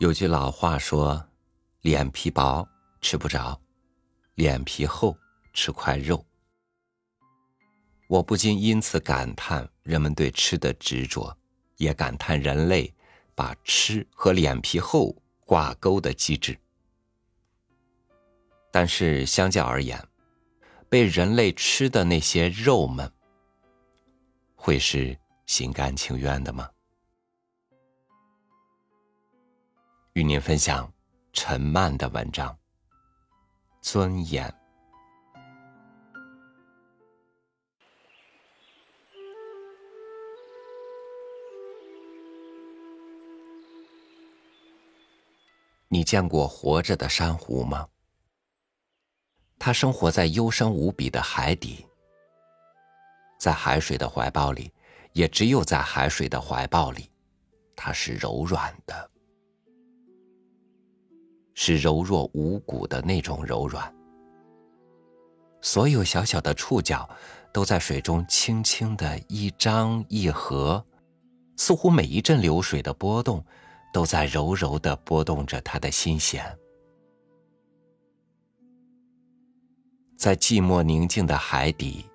有句老话说：“脸皮薄吃不着，脸皮厚吃块肉。”我不禁因此感叹人们对吃的执着，也感叹人类把吃和脸皮厚挂钩的机制。但是相较而言，被人类吃的那些肉们，会是心甘情愿的吗？与您分享陈曼的文章《尊严》。你见过活着的珊瑚吗？它生活在幽深无比的海底，在海水的怀抱里，也只有在海水的怀抱里，它是柔软的。是柔弱无骨的那种柔软，所有小小的触角都在水中轻轻的一张一合，似乎每一阵流水的波动都在柔柔的拨动着他的心弦。在寂寞宁静的海底，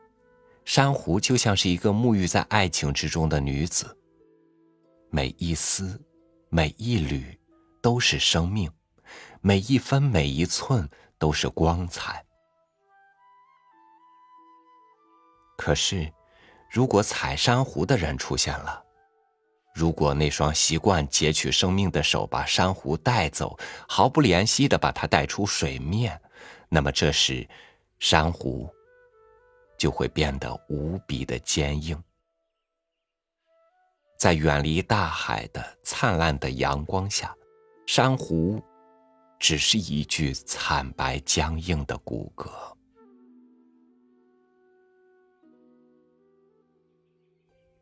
珊瑚就像是一个沐浴在爱情之中的女子，每一丝，每一缕，都是生命。每一分每一寸都是光彩。可是，如果采珊瑚的人出现了，如果那双习惯截取生命的手把珊瑚带走，毫不怜惜的把它带出水面，那么这时，珊瑚就会变得无比的坚硬。在远离大海的灿烂的阳光下，珊瑚。只是一具惨白僵硬的骨骼。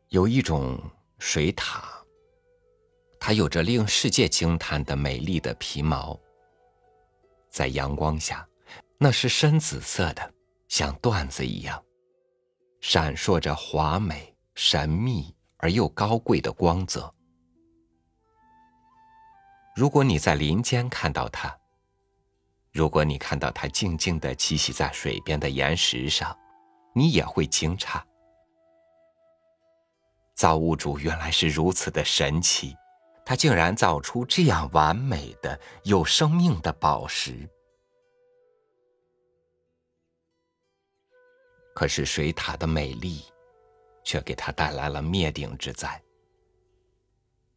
有一种水獭，它有着令世界惊叹的美丽的皮毛，在阳光下，那是深紫色的，像缎子一样，闪烁着华美、神秘而又高贵的光泽。如果你在林间看到它，如果你看到它静静的栖息在水边的岩石上，你也会惊诧：造物主原来是如此的神奇，他竟然造出这样完美的有生命的宝石。可是水獭的美丽，却给他带来了灭顶之灾。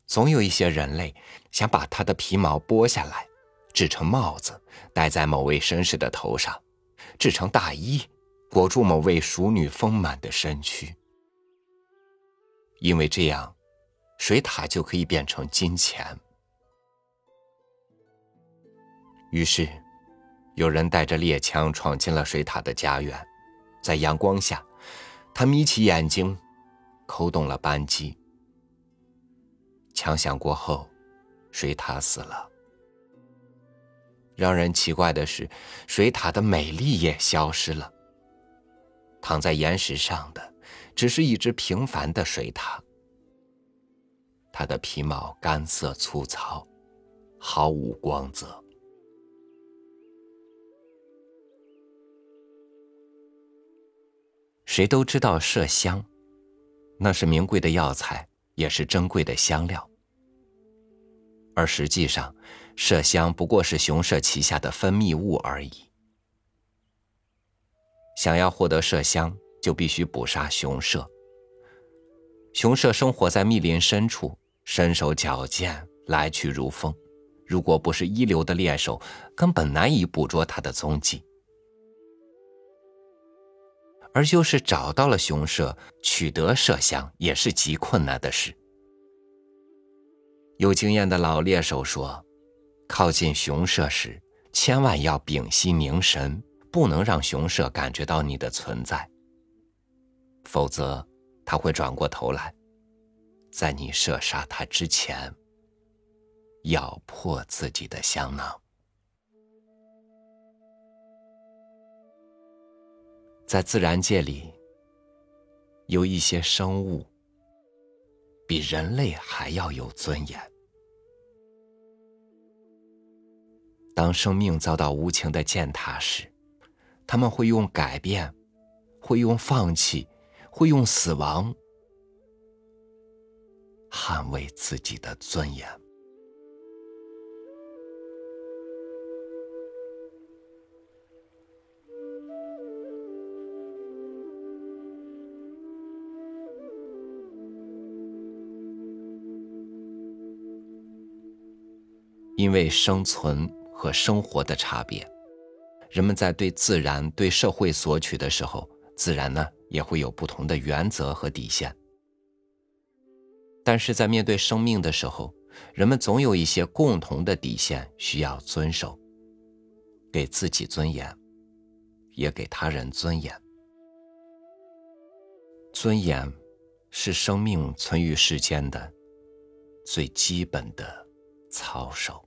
总有一些人类想把它的皮毛剥下来，制成帽子戴在某位绅士的头上，制成大衣裹住某位淑女丰满的身躯，因为这样，水獭就可以变成金钱。于是，有人带着猎枪闯进了水獭的家园，在阳光下，他眯起眼睛，扣动了扳机。枪响过后，水獭死了。让人奇怪的是，水獭的美丽也消失了。躺在岩石上的，只是一只平凡的水獭。它的皮毛干涩粗糙，毫无光泽。谁都知道麝香，那是名贵的药材。也是珍贵的香料，而实际上，麝香不过是雄麝旗下的分泌物而已。想要获得麝香，就必须捕杀雄麝。雄麝生活在密林深处，身手矫健，来去如风。如果不是一流的猎手，根本难以捕捉它的踪迹。而就是找到了雄麝，取得麝香也是极困难的事。有经验的老猎手说：“靠近雄麝时，千万要屏息凝神，不能让雄麝感觉到你的存在，否则他会转过头来，在你射杀他之前，咬破自己的香囊。”在自然界里，有一些生物比人类还要有尊严。当生命遭到无情的践踏时，他们会用改变，会用放弃，会用死亡，捍卫自己的尊严。因为生存和生活的差别，人们在对自然、对社会索取的时候，自然呢也会有不同的原则和底线。但是在面对生命的时候，人们总有一些共同的底线需要遵守，给自己尊严，也给他人尊严。尊严是生命存于世间的最基本的操守。